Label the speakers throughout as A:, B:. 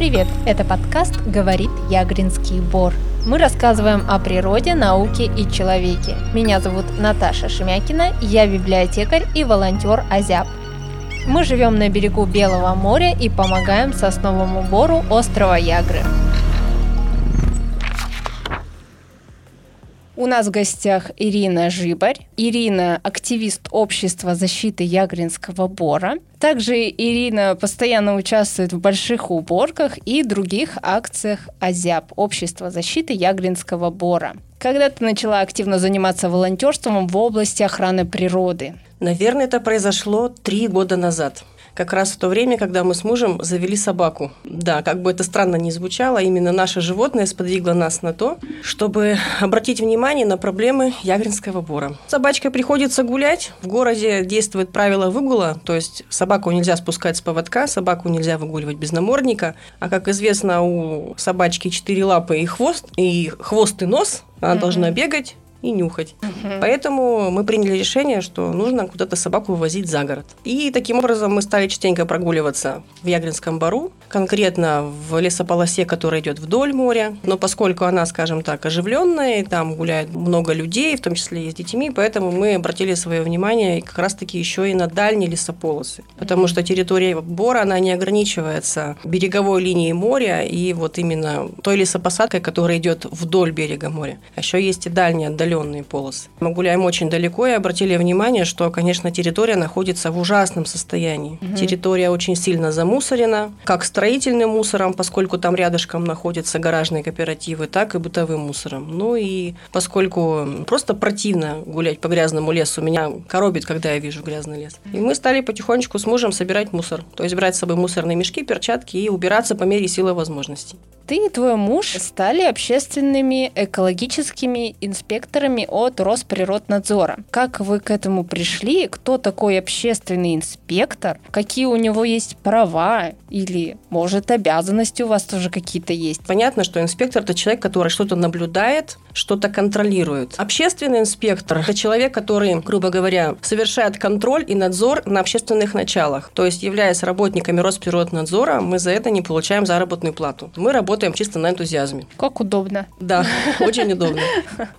A: привет! Это подкаст «Говорит Ягринский Бор». Мы рассказываем о природе, науке и человеке. Меня зовут Наташа Шемякина, я библиотекарь и волонтер Азяб. Мы живем на берегу Белого моря и помогаем сосновому бору острова Ягры. У нас в гостях Ирина Жибарь. Ирина – активист общества защиты Ягринского бора. Также Ирина постоянно участвует в больших уборках и других акциях АЗЯП – Общества защиты Ягринского бора. Когда ты начала активно заниматься волонтерством в области охраны природы?
B: Наверное, это произошло три года назад как раз в то время, когда мы с мужем завели собаку. Да, как бы это странно ни звучало, именно наше животное сподвигло нас на то, чтобы обратить внимание на проблемы ягринского бора. Собачка приходится гулять, в городе действует правило выгула, то есть собаку нельзя спускать с поводка, собаку нельзя выгуливать без намордника, а как известно, у собачки четыре лапы и хвост, и хвост и нос, она mm-hmm. должна бегать, и нюхать. Угу. Поэтому мы приняли решение, что нужно куда-то собаку вывозить за город. И таким образом мы стали частенько прогуливаться в Ягринском бару, конкретно в лесополосе, которая идет вдоль моря. Но поскольку она, скажем так, оживленная, и там гуляет много людей, в том числе и с детьми, поэтому мы обратили свое внимание как раз-таки еще и на дальние лесополосы. Потому что территория бора, она не ограничивается береговой линией моря и вот именно той лесопосадкой, которая идет вдоль берега моря. А еще есть и дальние отдаленные отдаленные полосы. Мы гуляем очень далеко и обратили внимание, что, конечно, территория находится в ужасном состоянии. Угу. Территория очень сильно замусорена, как строительным мусором, поскольку там рядышком находятся гаражные кооперативы, так и бытовым мусором. Ну и поскольку просто противно гулять по грязному лесу, меня коробит, когда я вижу грязный лес. И мы стали потихонечку с мужем собирать мусор. То есть брать с собой мусорные мешки, перчатки и убираться по мере силы возможностей.
A: Ты и твой муж стали общественными экологическими инспекторами инспекторами от Росприроднадзора. Как вы к этому пришли? Кто такой общественный инспектор? Какие у него есть права? Или, может, обязанности у вас тоже какие-то есть?
B: Понятно, что инспектор – это человек, который что-то наблюдает, что-то контролирует. Общественный инспектор – это человек, который, грубо говоря, совершает контроль и надзор на общественных началах. То есть, являясь работниками Росприроднадзора, мы за это не получаем заработную плату. Мы работаем чисто на энтузиазме.
A: Как удобно.
B: Да, очень удобно.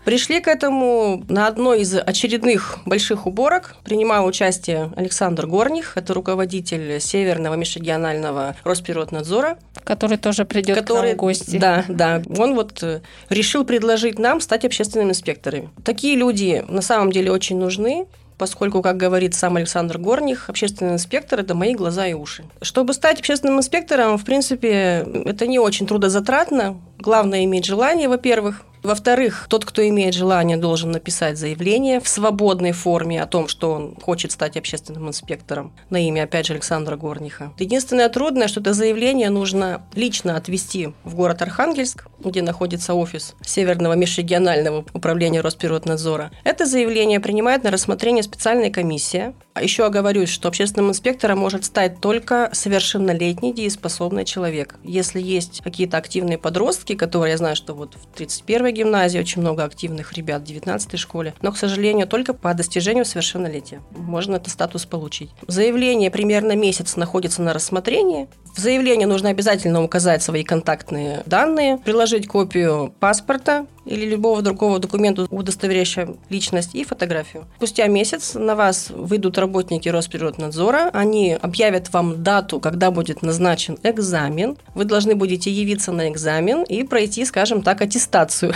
B: Пришли к этому на одной из очередных больших уборок принимал участие Александр Горних, это руководитель Северного межрегионального Росприроднадзора.
A: Который тоже придет который, к нам в гости.
B: Да, да. Он вот э, решил предложить нам стать общественными инспекторами. Такие люди на самом деле очень нужны, поскольку, как говорит сам Александр Горних, общественный инспектор – это мои глаза и уши. Чтобы стать общественным инспектором, в принципе, это не очень трудозатратно. Главное – иметь желание, во-первых. Во-вторых, тот, кто имеет желание, должен написать заявление в свободной форме о том, что он хочет стать общественным инспектором на имя, опять же, Александра Горниха. Единственное трудное, что это заявление нужно лично отвезти в город Архангельск, где находится офис Северного межрегионального управления Росприроднадзора. Это заявление принимает на рассмотрение специальная комиссия. Еще оговорюсь, что общественным инспектором может стать только совершеннолетний дееспособный человек. Если есть какие-то активные подростки, которые, я знаю, что вот в 31 первой гимназии очень много активных ребят, в 19 школе, но, к сожалению, только по достижению совершеннолетия можно этот статус получить. Заявление примерно месяц находится на рассмотрении. В заявлении нужно обязательно указать свои контактные данные, приложить копию паспорта или любого другого документа, удостоверяющего личность, и фотографию. Спустя месяц на вас выйдут работники Росприроднадзора, они объявят вам дату, когда будет назначен экзамен. Вы должны будете явиться на экзамен и пройти, скажем так, аттестацию.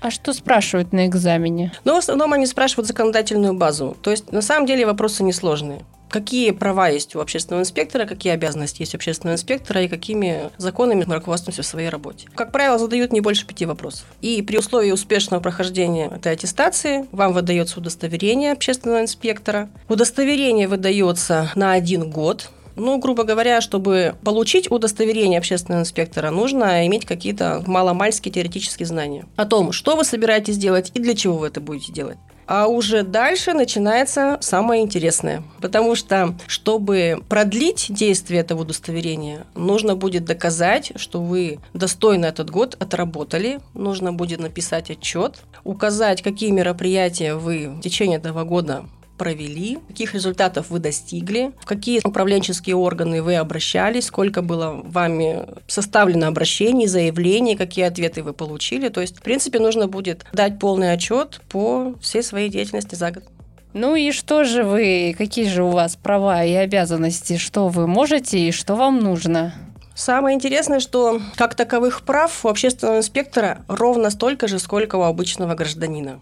A: А что спрашивают на экзамене?
B: Ну, в основном они спрашивают законодательную базу. То есть, на самом деле, вопросы несложные. Какие права есть у общественного инспектора, какие обязанности есть у общественного инспектора и какими законами мы руководствуемся в своей работе. Как правило, задают не больше пяти вопросов. И при условии успешного прохождения этой аттестации вам выдается удостоверение общественного инспектора. Удостоверение выдается на один год, ну, грубо говоря, чтобы получить удостоверение общественного инспектора, нужно иметь какие-то маломальские теоретические знания о том, что вы собираетесь делать и для чего вы это будете делать. А уже дальше начинается самое интересное. Потому что, чтобы продлить действие этого удостоверения, нужно будет доказать, что вы достойно этот год отработали. Нужно будет написать отчет, указать, какие мероприятия вы в течение этого года провели, каких результатов вы достигли, в какие управленческие органы вы обращались, сколько было вами составлено обращений, заявлений, какие ответы вы получили. То есть, в принципе, нужно будет дать полный отчет по всей своей деятельности за год.
A: Ну и что же вы, какие же у вас права и обязанности, что вы можете и что вам нужно?
B: Самое интересное, что как таковых прав у общественного инспектора ровно столько же, сколько у обычного гражданина.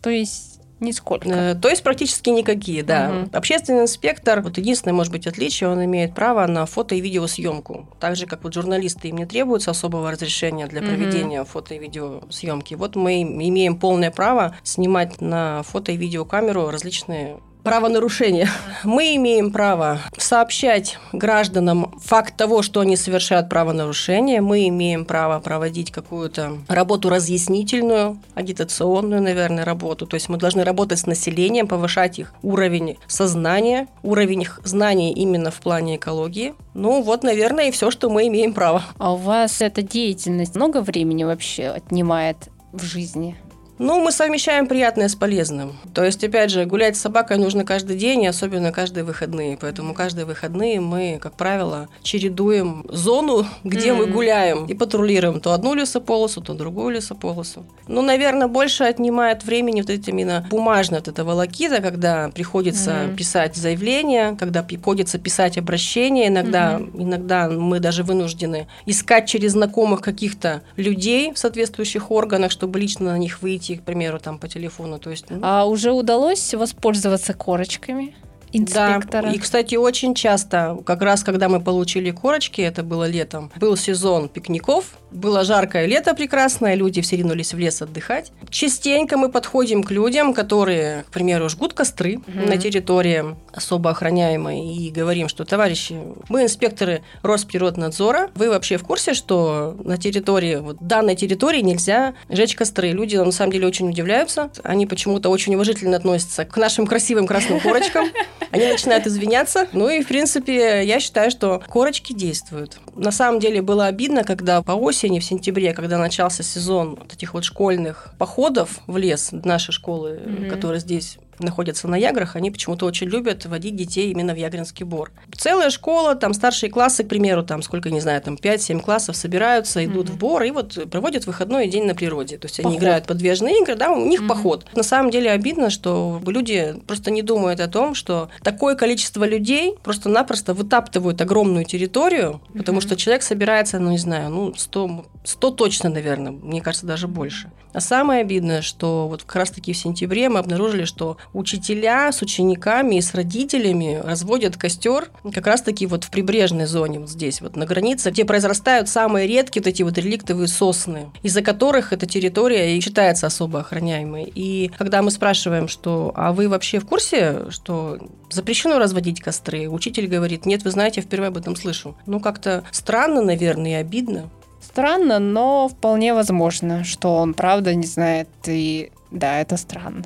A: То есть Нисколько.
B: Э, то есть практически никакие, да. Угу. Общественный инспектор, вот единственное, может быть, отличие, он имеет право на фото- и видеосъемку. Так же, как вот журналисты, им не требуется особого разрешения для проведения угу. фото- и видеосъемки. Вот мы имеем полное право снимать на фото- и видеокамеру различные правонарушения. Мы имеем право сообщать гражданам факт того, что они совершают правонарушение. Мы имеем право проводить какую-то работу разъяснительную, агитационную, наверное, работу. То есть мы должны работать с населением, повышать их уровень сознания, уровень их знаний именно в плане экологии. Ну вот, наверное, и все, что мы имеем право.
A: А у вас эта деятельность много времени вообще отнимает в жизни?
B: Ну, мы совмещаем приятное с полезным. То есть, опять же, гулять с собакой нужно каждый день, и особенно каждые выходные. Поэтому каждые выходные мы, как правило, чередуем зону, где mm-hmm. мы гуляем, и патрулируем то одну лесополосу, то другую лесополосу. Ну, наверное, больше отнимает времени вот эти именно бумажная вот эта волокита, когда приходится mm-hmm. писать заявление, когда приходится писать обращение. Иногда, mm-hmm. иногда мы даже вынуждены искать через знакомых каких-то людей в соответствующих органах, чтобы лично на них выйти найти, к примеру, там по телефону. То есть,
A: ну... А уже удалось воспользоваться корочками? инспектора.
B: Да, и, кстати, очень часто, как раз когда мы получили корочки, это было летом, был сезон пикников, было жаркое лето прекрасное, люди все ринулись в лес отдыхать. Частенько мы подходим к людям, которые, к примеру, жгут костры угу. на территории особо охраняемой и говорим, что, товарищи, мы инспекторы Росприроднадзора, вы вообще в курсе, что на территории, вот данной территории нельзя жечь костры? Люди на самом деле очень удивляются, они почему-то очень уважительно относятся к нашим красивым красным корочкам, они начинают извиняться. Ну и, в принципе, я считаю, что корочки действуют. На самом деле было обидно, когда по осени осени, в сентябре, когда начался сезон вот этих вот школьных походов в лес, нашей школы, mm-hmm. которая здесь находятся на Яграх, они почему-то очень любят водить детей именно в Ягринский бор. Целая школа, там старшие классы, к примеру, там сколько, не знаю, там 5-7 классов собираются, идут mm-hmm. в бор и вот проводят выходной день на природе. То есть поход. они играют подвижные игры, да, у них mm-hmm. поход. На самом деле обидно, что люди просто не думают о том, что такое количество людей просто-напросто вытаптывают огромную территорию, mm-hmm. потому что человек собирается, ну не знаю, ну 100, 100 точно, наверное, мне кажется, даже больше. А самое обидное, что вот как раз-таки в сентябре мы обнаружили, что учителя с учениками и с родителями разводят костер как раз-таки вот в прибрежной зоне, вот здесь, вот на границе, где произрастают самые редкие вот эти вот реликтовые сосны, из-за которых эта территория и считается особо охраняемой. И когда мы спрашиваем, что «а вы вообще в курсе, что запрещено разводить костры?» Учитель говорит «нет, вы знаете, я впервые об этом слышу». Ну, как-то странно, наверное, и обидно.
A: Странно, но вполне возможно, что он правда не знает, и да, это странно.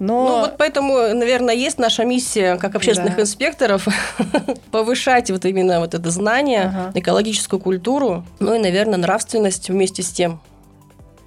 B: Но... Ну вот поэтому, наверное, есть наша миссия как общественных да. инспекторов повышать вот именно вот это знание, ага. экологическую культуру, ну и, наверное, нравственность вместе с тем.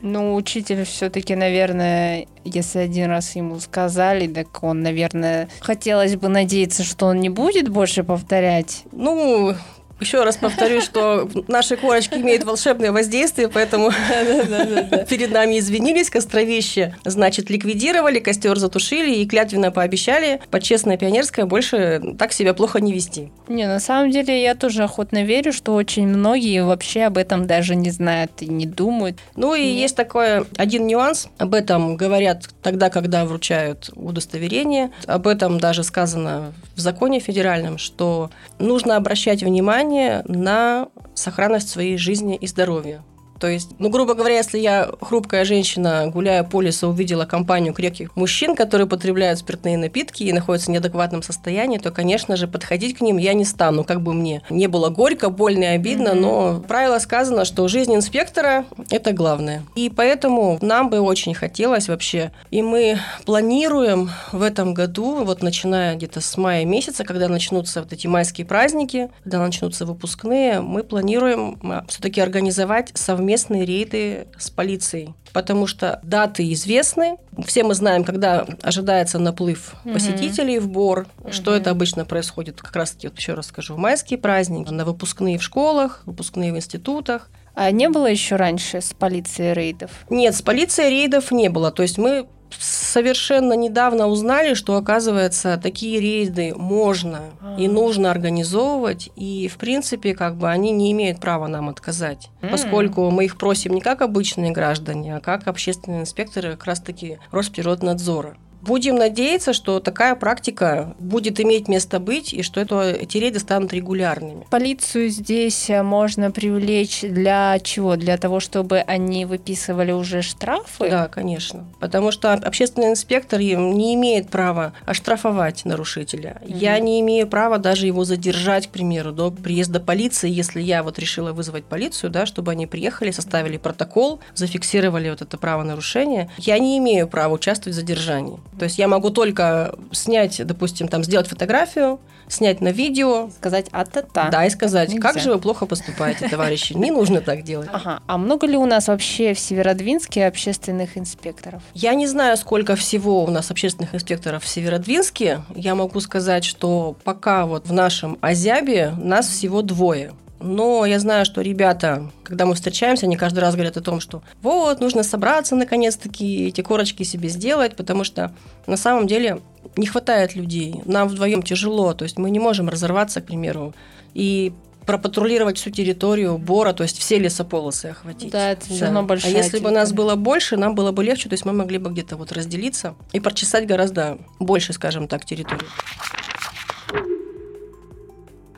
A: Ну, учитель все-таки, наверное, если один раз ему сказали, так он, наверное, хотелось бы надеяться, что он не будет больше повторять.
B: Ну, еще раз повторю, что наши корочки имеют волшебное воздействие, поэтому перед нами извинились, костровище, значит, ликвидировали, костер затушили и клятвенно пообещали по честное пионерское больше так себя плохо не вести.
A: Не, на самом деле я тоже охотно верю, что очень многие вообще об этом даже не знают и не думают.
B: Ну и Нет. есть такой один нюанс, об этом говорят тогда, когда вручают удостоверение, об этом даже сказано в законе федеральном, что нужно обращать внимание внимание на сохранность своей жизни и здоровья. То есть, ну, грубо говоря, если я хрупкая женщина, гуляя по лесу, увидела компанию крепких мужчин, которые потребляют спиртные напитки и находятся в неадекватном состоянии, то, конечно же, подходить к ним я не стану, как бы мне не было горько, больно и обидно, mm-hmm. но правило сказано, что жизнь инспектора – это главное. И поэтому нам бы очень хотелось вообще, и мы планируем в этом году, вот начиная где-то с мая месяца, когда начнутся вот эти майские праздники, когда начнутся выпускные, мы планируем а, все-таки организовать совместно совместные рейды с полицией потому что даты известны. Все мы знаем, когда ожидается наплыв угу. посетителей в Бор, угу. что это обычно происходит, как раз-таки, вот еще раз скажу, в майские праздники, на выпускные в школах, выпускные в институтах.
A: А не было еще раньше с полицией рейдов?
B: Нет, с полицией рейдов не было. То есть мы совершенно недавно узнали, что, оказывается, такие рейды можно и нужно организовывать, и, в принципе, как бы они не имеют права нам отказать, поскольку мы их просим не как обычные граждане, а как общественные инспекторы как раз-таки Росприроднадзора. Будем надеяться, что такая практика будет иметь место быть и что это, эти рейды станут регулярными.
A: Полицию здесь э, можно привлечь для чего? Для того, чтобы они выписывали уже штрафы?
B: Да, конечно. Потому что общественный инспектор не имеет права оштрафовать нарушителя. Mm-hmm. Я не имею права даже его задержать, к примеру, до приезда полиции, если я вот решила вызвать полицию, да, чтобы они приехали, составили протокол, зафиксировали вот это правонарушение. Я не имею права участвовать в задержании. То есть я могу только снять, допустим, там сделать фотографию, снять на видео.
A: Сказать а-та-та.
B: Да, и сказать, Нельзя. как же вы плохо поступаете, товарищи. Не нужно так делать.
A: Ага. А много ли у нас вообще в Северодвинске общественных инспекторов?
B: Я не знаю, сколько всего у нас общественных инспекторов в Северодвинске. Я могу сказать, что пока вот в нашем Азябе нас всего двое. Но я знаю, что ребята, когда мы встречаемся, они каждый раз говорят о том, что вот, нужно собраться наконец-таки, эти корочки себе сделать, потому что на самом деле не хватает людей. Нам вдвоем тяжело, то есть мы не можем разорваться, к примеру, и пропатрулировать всю территорию Бора, то есть все лесополосы охватить.
A: Да, это все да. равно большая
B: А если территория. бы нас было больше, нам было бы легче, то есть мы могли бы где-то вот разделиться и прочесать гораздо больше, скажем так, территорию.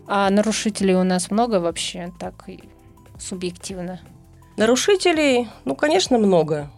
A: А нарушителей у нас много вообще, так субъективно?
B: Нарушителей, ну, конечно, много.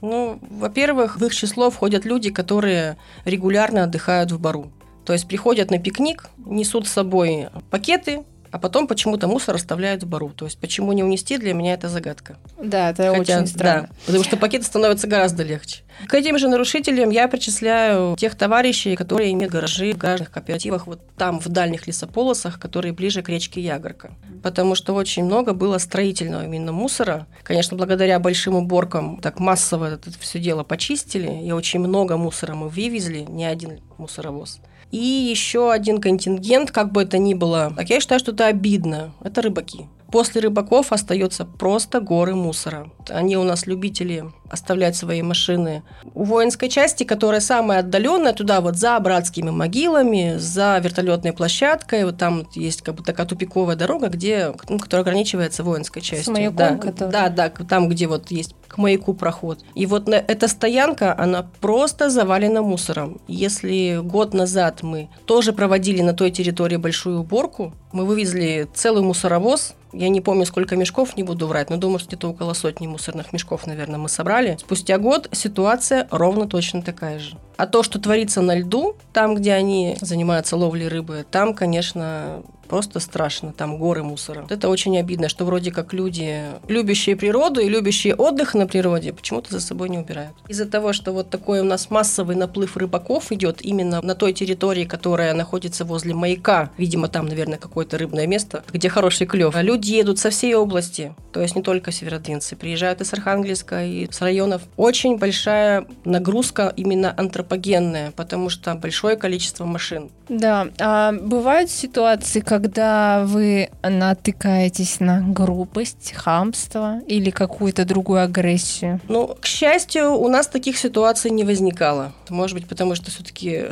B: Ну, во-первых, в их число входят люди, которые регулярно отдыхают в бару. То есть приходят на пикник, несут с собой пакеты, а потом почему-то мусор оставляют в бару. То есть почему не унести, для меня это загадка.
A: Да, это Хотя, очень странно.
B: Да, потому что пакеты становятся гораздо легче. К этим же нарушителям я причисляю тех товарищей, которые имеют гаражи в гаражных кооперативах вот там, в дальних лесополосах, которые ближе к речке Ягорка. Потому что очень много было строительного именно мусора. Конечно, благодаря большим уборкам так массово это все дело почистили, и очень много мусора мы вывезли, не один мусоровоз. И еще один контингент, как бы это ни было, так я считаю, что это обидно. Это рыбаки. После рыбаков остается просто горы мусора. Они у нас любители оставлять свои машины у воинской части, которая самая отдаленная, туда вот за братскими могилами, за вертолетной площадкой. Вот там есть как бы такая тупиковая дорога, где, ну, которая ограничивается воинской частью. С
A: маяком,
B: да,
A: который...
B: да, да, там, где вот есть к маяку проход. И вот эта стоянка, она просто завалена мусором. Если год назад мы тоже проводили на той территории большую уборку, мы вывезли целый мусоровоз, я не помню, сколько мешков, не буду врать, но думаю, что где-то около сотни мусорных мешков, наверное, мы собрали. Спустя год ситуация ровно точно такая же. А то, что творится на льду, там, где они занимаются ловлей рыбы, там, конечно, просто страшно, там горы мусора. Это очень обидно, что вроде как люди, любящие природу и любящие отдых на природе, почему-то за собой не убирают. Из-за того, что вот такой у нас массовый наплыв рыбаков идет именно на той территории, которая находится возле маяка, видимо, там, наверное, какое-то рыбное место, где хороший клев. Люди едут со всей области, то есть не только северодвинцы, приезжают из Архангельска и с районов. Очень большая нагрузка именно антропогенная, потому что большое количество машин.
A: Да, а бывают ситуации, как когда вы натыкаетесь на грубость, хамство или какую-то другую агрессию?
B: Ну, к счастью, у нас таких ситуаций не возникало. Может быть, потому что все-таки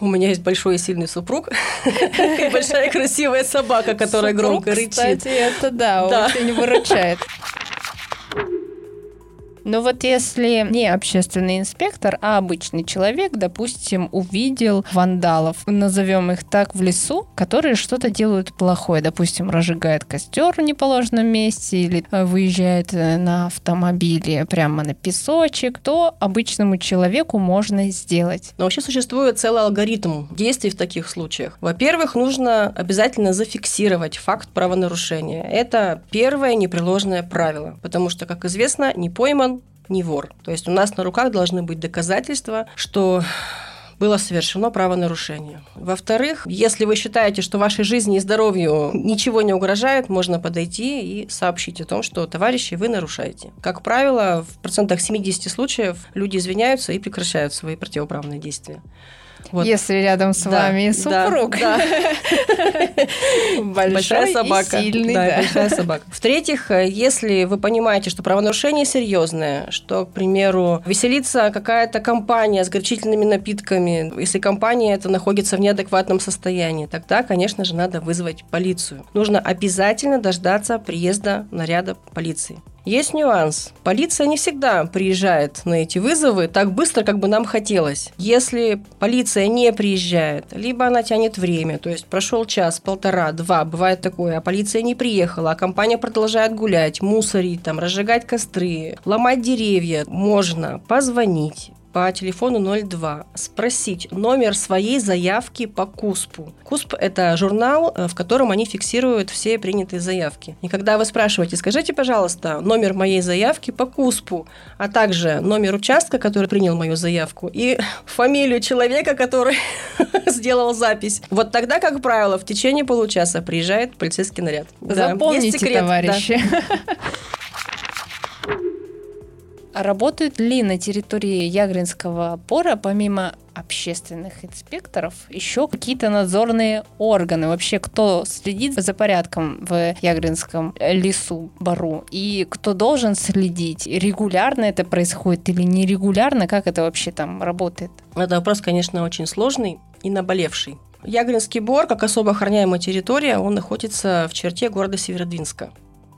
B: у меня есть большой и сильный супруг и большая красивая собака, которая громко рычит.
A: Кстати, это да, очень выручает. Но вот если не общественный инспектор, а обычный человек, допустим, увидел вандалов, назовем их так, в лесу, которые что-то делают плохое, допустим, разжигает костер в неположенном месте или э, выезжает э, на автомобиле прямо на песочек, то обычному человеку можно сделать.
B: Но вообще существует целый алгоритм действий в таких случаях. Во-первых, нужно обязательно зафиксировать факт правонарушения. Это первое непреложное правило, потому что, как известно, не пойман не вор. То есть у нас на руках должны быть доказательства, что было совершено правонарушение. Во-вторых, если вы считаете, что вашей жизни и здоровью ничего не угрожает, можно подойти и сообщить о том, что, товарищи, вы нарушаете. Как правило, в процентах 70 случаев люди извиняются и прекращают свои противоправные действия.
A: Вот. Если рядом с да, вами супруг. Да, да. Большая собака. И сильный, да,
B: да. большая собака. В-третьих, если вы понимаете, что правонарушение серьезное, что, к примеру, веселится какая-то компания с горчительными напитками, если компания это находится в неадекватном состоянии, тогда, конечно же, надо вызвать полицию. Нужно обязательно дождаться приезда наряда полиции. Есть нюанс. Полиция не всегда приезжает на эти вызовы так быстро, как бы нам хотелось. Если полиция не приезжает, либо она тянет время, то есть прошел час, полтора, два, бывает такое, а полиция не приехала, а компания продолжает гулять, мусорить, там, разжигать костры, ломать деревья, можно позвонить по телефону 02 спросить номер своей заявки по КУСПу. КУСП – это журнал, э, в котором они фиксируют все принятые заявки. И когда вы спрашиваете, скажите, пожалуйста, номер моей заявки по КУСПу, а также номер участка, который принял мою заявку, и фамилию человека, который сделал запись. Вот тогда, как правило, в течение получаса приезжает полицейский наряд.
A: Запомните, товарищи. Да. Работают ли на территории Ягринского пора, помимо общественных инспекторов, еще какие-то надзорные органы? Вообще, кто следит за порядком в Ягринском лесу, бару? И кто должен следить? Регулярно это происходит или нерегулярно? Как это вообще там работает?
B: Это вопрос, конечно, очень сложный и наболевший. Ягринский бор, как особо охраняемая территория, он находится в черте города Северодвинска.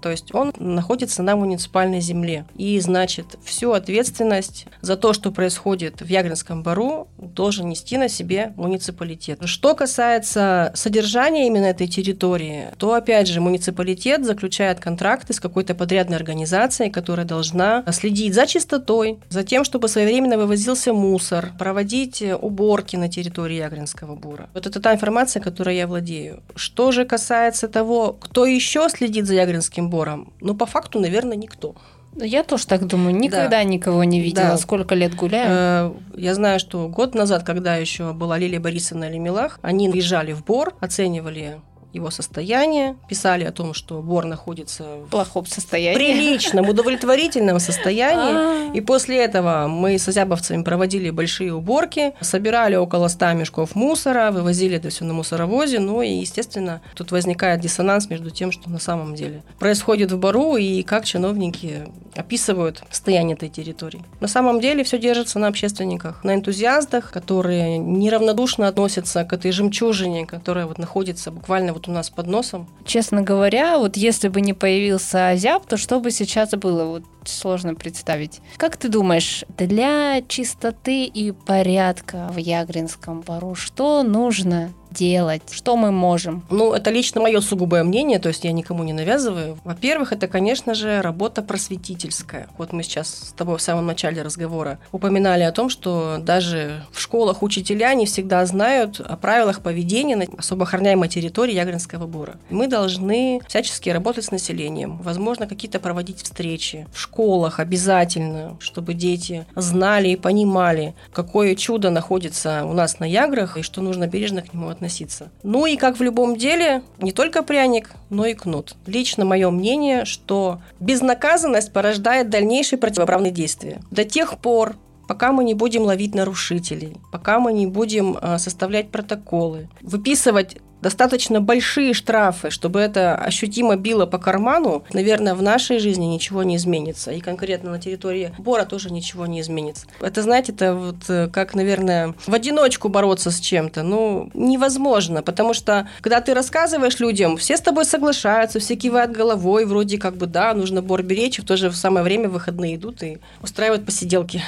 B: То есть он находится на муниципальной земле. И, значит, всю ответственность за то, что происходит в Ягринском бару, должен нести на себе муниципалитет. Что касается содержания именно этой территории, то, опять же, муниципалитет заключает контракты с какой-то подрядной организацией, которая должна следить за чистотой, за тем, чтобы своевременно вывозился мусор, проводить уборки на территории Ягринского бура. Вот это та информация, которой я владею. Что же касается того, кто еще следит за Ягринским сбором? Ну, по факту, наверное, никто.
A: Ну, я тоже так думаю. Никогда да. никого не видела. Да. Сколько лет гуляю? Э,
B: я знаю, что год назад, когда еще была Лилия Борисовна Лемелах, они въезжали в Бор, оценивали его состояние, писали о том, что бор находится
A: в плохом состоянии,
B: приличном, удовлетворительном состоянии. А. И после этого мы с азябовцами проводили большие уборки, собирали около 100 мешков мусора, вывозили это все на мусоровозе. Ну и, естественно, тут возникает диссонанс между тем, что на самом деле происходит в бару и как чиновники описывают состояние этой территории. На самом деле все держится на общественниках, на энтузиастах, которые неравнодушно относятся к этой жемчужине, которая вот находится буквально вот вот у нас под носом.
A: Честно говоря, вот если бы не появился Азяб, то что бы сейчас было? Вот сложно представить. Как ты думаешь, для чистоты и порядка в Ягринском бару что нужно делать? Что мы можем?
B: Ну, это лично мое сугубое мнение, то есть я никому не навязываю. Во-первых, это, конечно же, работа просветительская. Вот мы сейчас с тобой в самом начале разговора упоминали о том, что даже в школах учителя не всегда знают о правилах поведения на особо охраняемой территории Ягринского бора. Мы должны всячески работать с населением, возможно, какие-то проводить встречи в школах обязательно, чтобы дети знали и понимали, какое чудо находится у нас на Яграх и что нужно бережно к нему относиться. Ну и как в любом деле, не только пряник, но и кнут. Лично мое мнение, что безнаказанность порождает дальнейшие противоправные действия. До тех пор, пока мы не будем ловить нарушителей, пока мы не будем а, составлять протоколы, выписывать достаточно большие штрафы, чтобы это ощутимо било по карману, наверное, в нашей жизни ничего не изменится. И конкретно на территории Бора тоже ничего не изменится. Это, знаете, это вот э, как, наверное, в одиночку бороться с чем-то. Ну, невозможно, потому что, когда ты рассказываешь людям, все с тобой соглашаются, все кивают головой, вроде как бы, да, нужно Бор беречь, в то же самое время выходные идут и устраивают посиделки.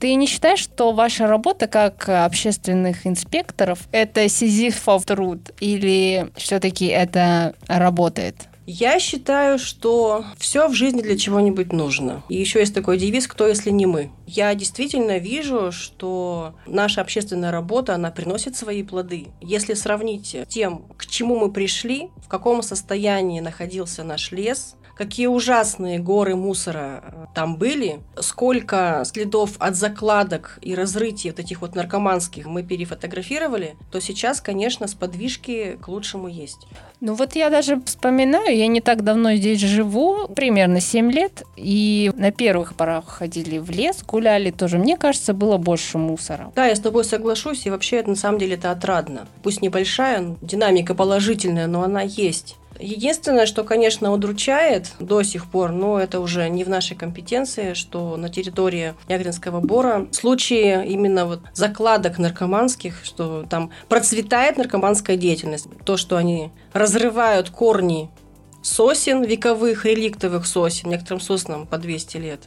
A: Ты не считаешь, что ваша работа как общественных инспекторов – это сизифов труд или все-таки это работает?
B: Я считаю, что все в жизни для чего-нибудь нужно. И еще есть такой девиз «Кто, если не мы?». Я действительно вижу, что наша общественная работа, она приносит свои плоды. Если сравнить тем, к чему мы пришли, в каком состоянии находился наш лес – какие ужасные горы мусора э, там были, сколько следов от закладок и разрытий вот этих вот наркоманских мы перефотографировали, то сейчас, конечно, сподвижки к лучшему есть.
A: Ну вот я даже вспоминаю, я не так давно здесь живу, примерно 7 лет, и на первых порах ходили в лес, гуляли тоже. Мне кажется, было больше мусора.
B: Да, я с тобой соглашусь, и вообще это на самом деле это отрадно. Пусть небольшая, динамика положительная, но она есть. Единственное, что, конечно, удручает до сих пор, но это уже не в нашей компетенции, что на территории Ягринского бора случаи именно вот закладок наркоманских, что там процветает наркоманская деятельность. То, что они разрывают корни сосен, вековых, реликтовых сосен, некоторым соснам по 200 лет.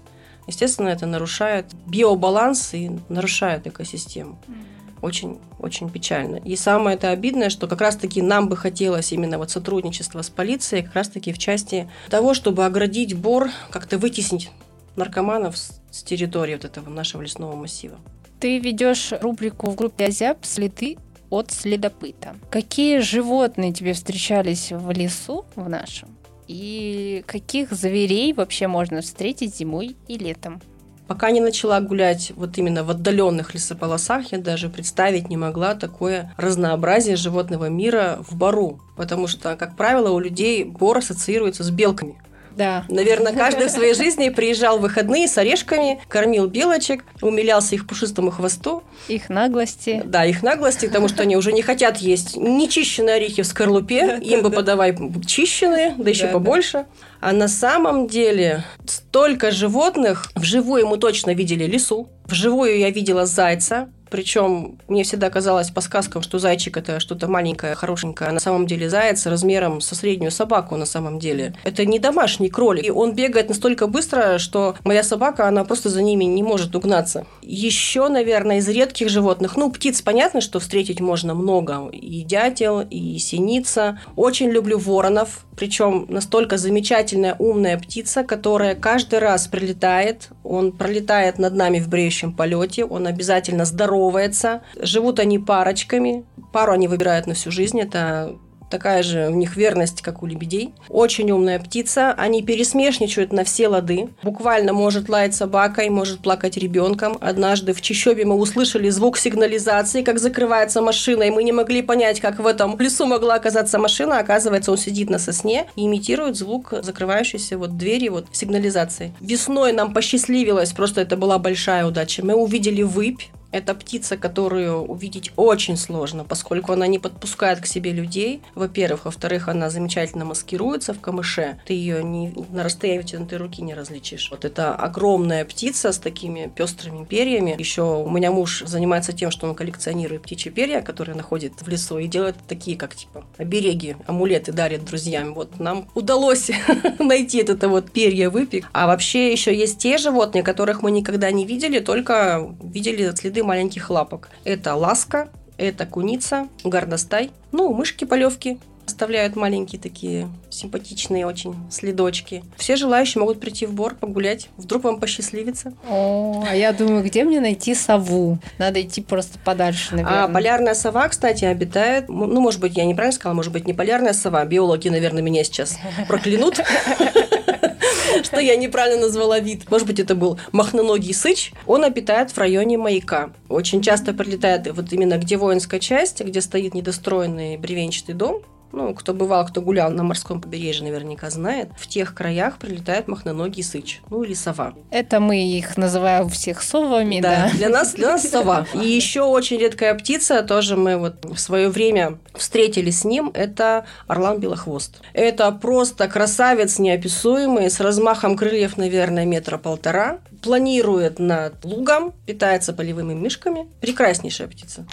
B: Естественно, это нарушает биобаланс и нарушает экосистему. Очень, очень печально. И самое это обидное, что как раз-таки нам бы хотелось именно вот сотрудничество с полицией, как раз-таки в части того, чтобы оградить бор, как-то вытеснить наркоманов с территории вот этого нашего лесного массива.
A: Ты ведешь рубрику в группе Азиап «Следы от следопыта». Какие животные тебе встречались в лесу в нашем? И каких зверей вообще можно встретить зимой и летом?
B: Пока не начала гулять вот именно в отдаленных лесополосах, я даже представить не могла такое разнообразие животного мира в бару. Потому что, как правило, у людей бор ассоциируется с белками.
A: Да.
B: Наверное, каждый в своей жизни приезжал в выходные с орешками, кормил белочек, умилялся их пушистому хвосту.
A: Их наглости.
B: Да, их наглости, потому что они уже не хотят есть нечищенные орехи в скорлупе, им бы подавай чищенные, да еще побольше. А на самом деле столько животных, вживую мы точно видели лису, вживую я видела зайца, причем мне всегда казалось по сказкам, что зайчик это что-то маленькое, хорошенькое. А на самом деле заяц размером со среднюю собаку на самом деле. Это не домашний кролик. И он бегает настолько быстро, что моя собака, она просто за ними не может угнаться. Еще, наверное, из редких животных, ну, птиц понятно, что встретить можно много. И дятел, и синица. Очень люблю воронов. Причем настолько замечательная, умная птица, которая каждый раз прилетает. Он пролетает над нами в бреющем полете. Он обязательно здоров здоровается. Живут они парочками. Пару они выбирают на всю жизнь. Это такая же у них верность, как у лебедей. Очень умная птица. Они пересмешничают на все лады. Буквально может лаять собакой, может плакать ребенком. Однажды в Чищобе мы услышали звук сигнализации, как закрывается машина, и мы не могли понять, как в этом лесу могла оказаться машина. Оказывается, он сидит на сосне и имитирует звук закрывающейся вот двери вот сигнализации. Весной нам посчастливилось, просто это была большая удача. Мы увидели выпь, это птица, которую увидеть очень сложно, поскольку она не подпускает к себе людей. Во-первых. Во-вторых, она замечательно маскируется в камыше. Ты ее не, на расстоянии вытянутой руки не различишь. Вот это огромная птица с такими пестрыми перьями. Еще у меня муж занимается тем, что он коллекционирует птичьи перья, которые находит в лесу, и делает такие, как типа обереги, амулеты дарит друзьям. Вот нам удалось найти это вот перья выпик. А вообще еще есть те животные, которых мы никогда не видели, только видели следы маленьких лапок. Это ласка, это куница, горностай, ну, мышки-полевки, оставляют маленькие такие симпатичные очень следочки. Все желающие могут прийти в бор, погулять. Вдруг вам посчастливится.
A: О, а я думаю, где мне найти сову? Надо идти просто подальше, наверное.
B: А полярная сова, кстати, обитает... Ну, может быть, я неправильно сказала, может быть, не полярная сова. Биологи, наверное, меня сейчас проклянут. что я неправильно назвала вид. Может быть, это был махноногий сыч. Он обитает в районе маяка. Очень часто прилетает вот именно где воинская часть, где стоит недостроенный бревенчатый дом ну, кто бывал, кто гулял на морском побережье, наверняка знает, в тех краях прилетает махноногий сыч, ну или сова.
A: Это мы их называем всех совами, да?
B: Да, для нас, для нас сова. И еще очень редкая птица, тоже мы вот в свое время встретились с ним, это орлан белохвост. Это просто красавец неописуемый, с размахом крыльев, наверное, метра полтора, планирует над лугом, питается полевыми мишками. Прекраснейшая птица.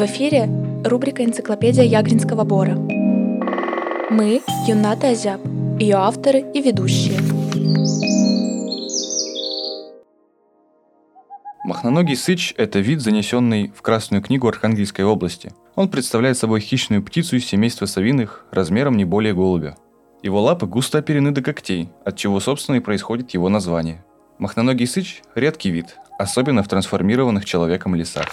C: В эфире рубрика «Энциклопедия Ягринского бора». Мы – Юната Азяб, ее авторы и ведущие.
D: Махноногий сыч – это вид, занесенный в Красную книгу Архангельской области. Он представляет собой хищную птицу из семейства совиных, размером не более голубя. Его лапы густо оперены до когтей, от чего, собственно, и происходит его название. Махноногий сыч – редкий вид, особенно в трансформированных человеком лесах.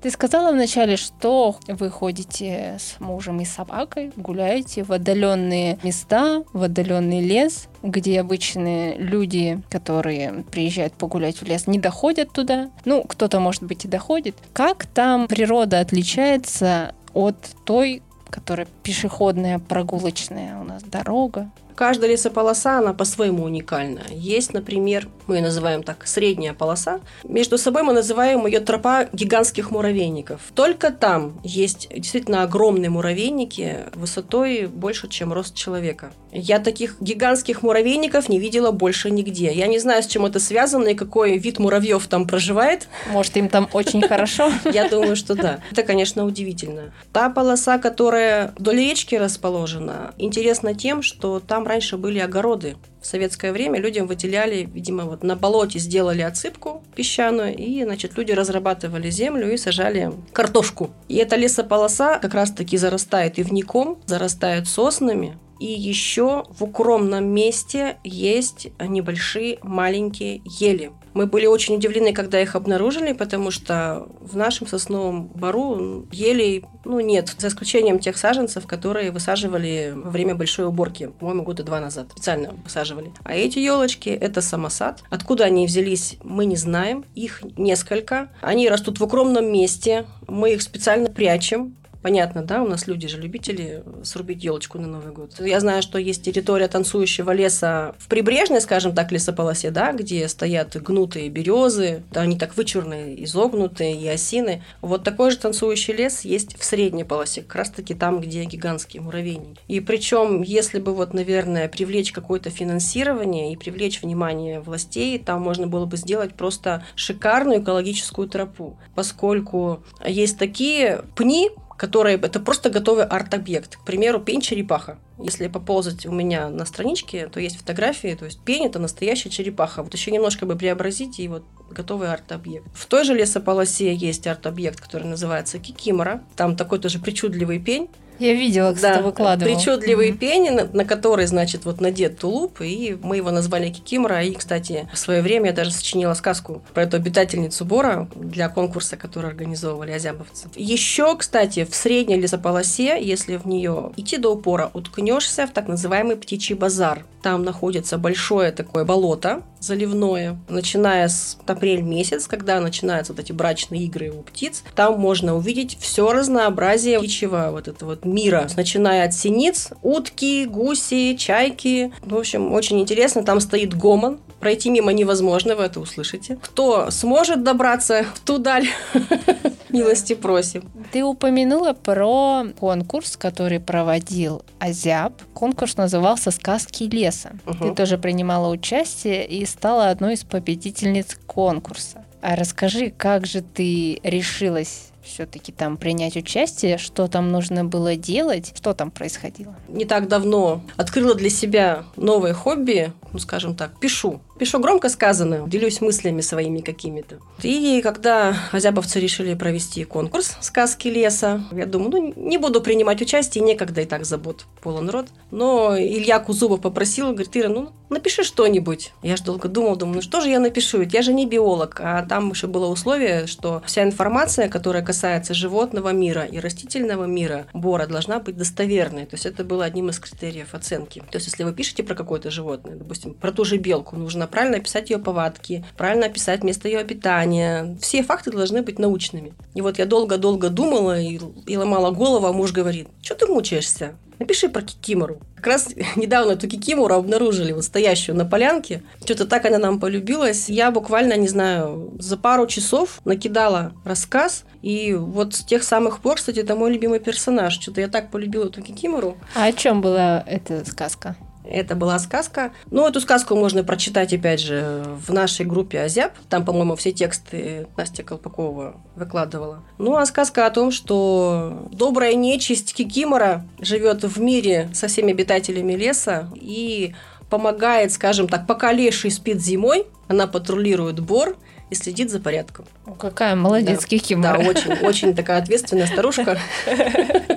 A: Ты сказала вначале, что вы ходите с мужем и собакой, гуляете в отдаленные места, в отдаленный лес, где обычные люди, которые приезжают погулять в лес, не доходят туда. Ну, кто-то, может быть, и доходит. Как там природа отличается от той, которая пешеходная, прогулочная у нас дорога?
B: Каждая лесополоса, она по-своему уникальна. Есть, например, мы ее называем так, средняя полоса. Между собой мы называем ее тропа гигантских муравейников. Только там есть действительно огромные муравейники высотой больше, чем рост человека. Я таких гигантских муравейников не видела больше нигде. Я не знаю, с чем это связано и какой вид муравьев там проживает.
A: Может, им там очень хорошо?
B: Я думаю, что да. Это, конечно, удивительно. Та полоса, которая вдоль речки расположена, интересна тем, что там раньше были огороды. В советское время людям выделяли, видимо, вот на болоте сделали отсыпку песчаную, и, значит, люди разрабатывали землю и сажали картошку. И эта лесополоса как раз-таки зарастает ивником, зарастает соснами, и еще в укромном месте есть небольшие маленькие ели. Мы были очень удивлены, когда их обнаружили, потому что в нашем сосновом бару елей ну, нет, за исключением тех саженцев, которые высаживали во время большой уборки, по-моему, года два назад. Специально высаживали. А эти елочки – это самосад. Откуда они взялись, мы не знаем. Их несколько. Они растут в укромном месте. Мы их специально прячем Понятно, да, у нас люди же любители срубить елочку на Новый год. Я знаю, что есть территория танцующего леса в прибрежной, скажем так, лесополосе, да, где стоят гнутые березы, да, они так вычурные, изогнутые, и осины. Вот такой же танцующий лес есть в средней полосе, как раз таки там, где гигантские муравейники. И причем, если бы вот, наверное, привлечь какое-то финансирование и привлечь внимание властей, там можно было бы сделать просто шикарную экологическую тропу, поскольку есть такие пни, которые это просто готовый арт-объект. К примеру, пень черепаха. Если поползать у меня на страничке, то есть фотографии, то есть пень это настоящая черепаха. Вот еще немножко бы преобразить и вот готовый арт-объект. В той же лесополосе есть арт-объект, который называется кикимора. Там такой тоже причудливый пень,
A: я видела, кстати, да, выкладывала.
B: Причудливые mm-hmm. пени, на, на которые, значит, вот надет тулуп, и мы его назвали Кикимора. И, кстати, в свое время я даже сочинила сказку про эту обитательницу Бора для конкурса, который организовывали азябовцы. Еще, кстати, в средней лесополосе, если в нее идти до упора, уткнешься в так называемый птичий базар. Там находится большое такое болото заливное, начиная с апрель месяц, когда начинаются вот эти брачные игры у птиц. Там можно увидеть все разнообразие птичьего вот этого вот мира, начиная от синиц, утки, гуси, чайки. В общем, очень интересно. Там стоит гомон. Пройти мимо невозможно, вы это услышите. Кто сможет добраться в ту даль, милости просим.
A: Ты упомянула про конкурс, который проводил Азяб. Конкурс назывался «Сказки леса». Угу. Ты тоже принимала участие и стала одной из победительниц конкурса. А расскажи, как же ты решилась все-таки там принять участие, что там нужно было делать, что там происходило?
B: Не так давно открыла для себя новое хобби, ну, скажем так, пишу. Пишу громко сказано, делюсь мыслями своими какими-то. И когда азябовцы решили провести конкурс «Сказки леса», я думаю, ну, не буду принимать участие, некогда и так забот полон рот. Но Илья Кузубов попросил, говорит, Ира, ну, напиши что-нибудь. Я же долго думал, думаю, ну, что же я напишу? Ведь я же не биолог, а там еще было условие, что вся информация, которая касается животного мира и растительного мира Бора, должна быть достоверной. То есть это было одним из критериев оценки. То есть если вы пишете про какое-то животное, допустим, про ту же белку, нужно правильно описать ее повадки, правильно описать место ее обитания. Все факты должны быть научными. И вот я долго-долго думала и, и ломала голову, а муж говорит, что ты мучаешься? Напиши про кикимору. Как раз недавно эту кикимору обнаружили, вот стоящую на полянке. Что-то так она нам полюбилась. Я буквально, не знаю, за пару часов накидала рассказ. И вот с тех самых пор, кстати, это мой любимый персонаж. Что-то я так полюбила эту кикимору.
A: А о чем была эта сказка?
B: Это была сказка. Ну, эту сказку можно прочитать, опять же, в нашей группе Азяб. Там, по-моему, все тексты Настя Колпакова выкладывала. Ну, а сказка о том, что добрая нечисть Кикимора живет в мире со всеми обитателями леса и помогает, скажем так, пока леший спит зимой, она патрулирует бор и следит за порядком.
A: какая молодец, да, Кикимора.
B: Да, очень, очень такая ответственная старушка.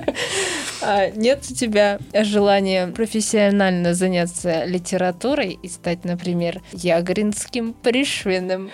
A: А нет у тебя желания профессионально заняться литературой и стать, например, ягринским Пришвиным?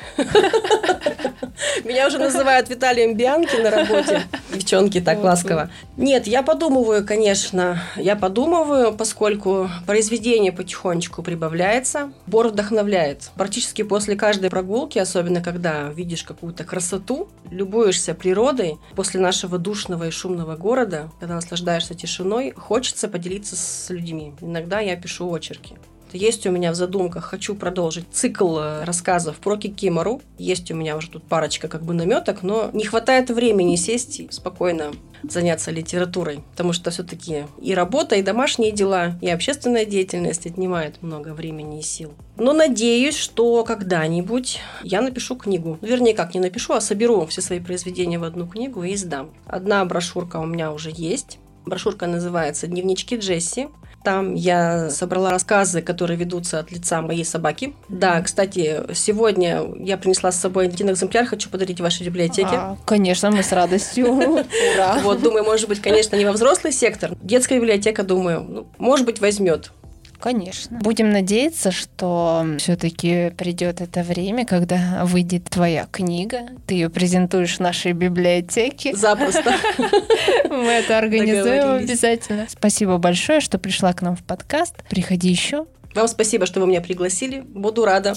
B: Меня уже называют Виталием Бианки на работе. Девчонки так ласково. Нет, я подумываю, конечно. Я подумываю, поскольку произведение потихонечку прибавляется. Бор вдохновляет. Практически после каждой прогулки, особенно когда видишь какую-то красоту, любуешься природой, после нашего душного и шумного города, когда наслаждаешься тишиной, хочется поделиться с людьми. Иногда я пишу очерки. Есть у меня в задумках, хочу продолжить цикл э, рассказов про Кикимору. Есть у меня уже тут парочка как бы наметок, но не хватает времени сесть и спокойно заняться литературой, потому что все-таки и работа, и домашние дела, и общественная деятельность отнимает много времени и сил. Но надеюсь, что когда-нибудь я напишу книгу. Вернее, как не напишу, а соберу все свои произведения в одну книгу и издам. Одна брошюрка у меня уже есть. Брошюрка называется «Дневнички Джесси». Там я собрала рассказы, которые ведутся от лица моей собаки. Да, кстати, сегодня я принесла с собой один экземпляр, хочу подарить вашей библиотеке. А,
A: конечно, мы с радостью.
B: Ура! Вот, думаю, может быть, конечно, не во взрослый сектор. Детская библиотека, думаю, ну, может быть, возьмет.
A: Конечно. Будем надеяться, что все-таки придет это время, когда выйдет твоя книга, ты ее презентуешь в нашей библиотеке.
B: Запросто.
A: Мы это организуем обязательно. Спасибо большое, что пришла к нам в подкаст. Приходи еще.
B: Вам спасибо, что вы меня пригласили. Буду рада.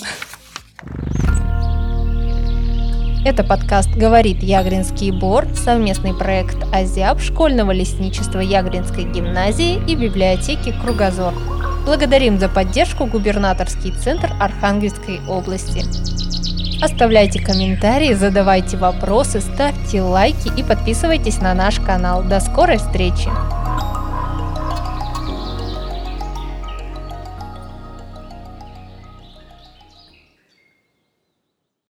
A: Это подкаст «Говорит Ягринский бор», совместный проект «Азиаб» школьного лесничества Ягринской гимназии и библиотеки «Кругозор». Благодарим за поддержку губернаторский центр Архангельской области. Оставляйте комментарии, задавайте вопросы, ставьте лайки и подписывайтесь на наш канал. До скорой встречи!